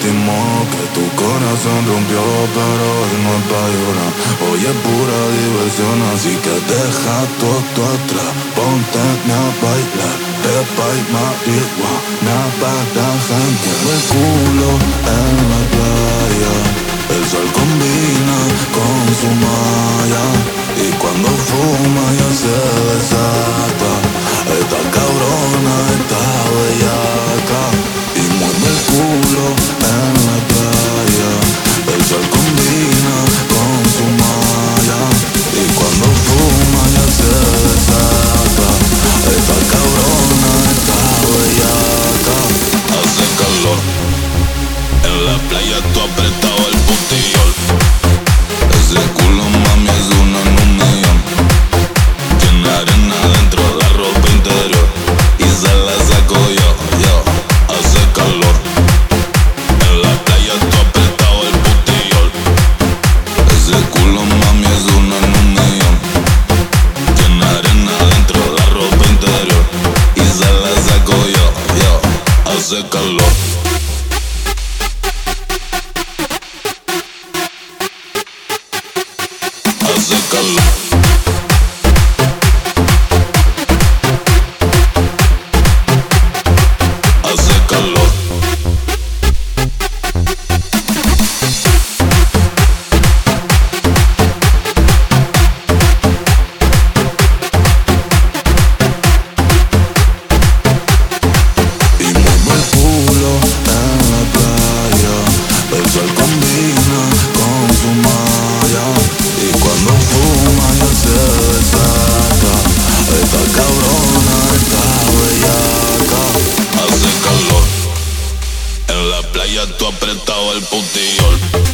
que tu corazón rompió, pero hoy no es pa' llorar. Hoy es pura diversión, así que deja todo atrás, ponte a bailar. Pepa y marihuana para janguear El culo en la playa El sol combina con su malla Y cuando fuma ya se desata Hace sol combina con su malla. Y cuando fuma ya se desata Esta cabrona está bellaca. Hace calor. En la playa tú apretado el putillol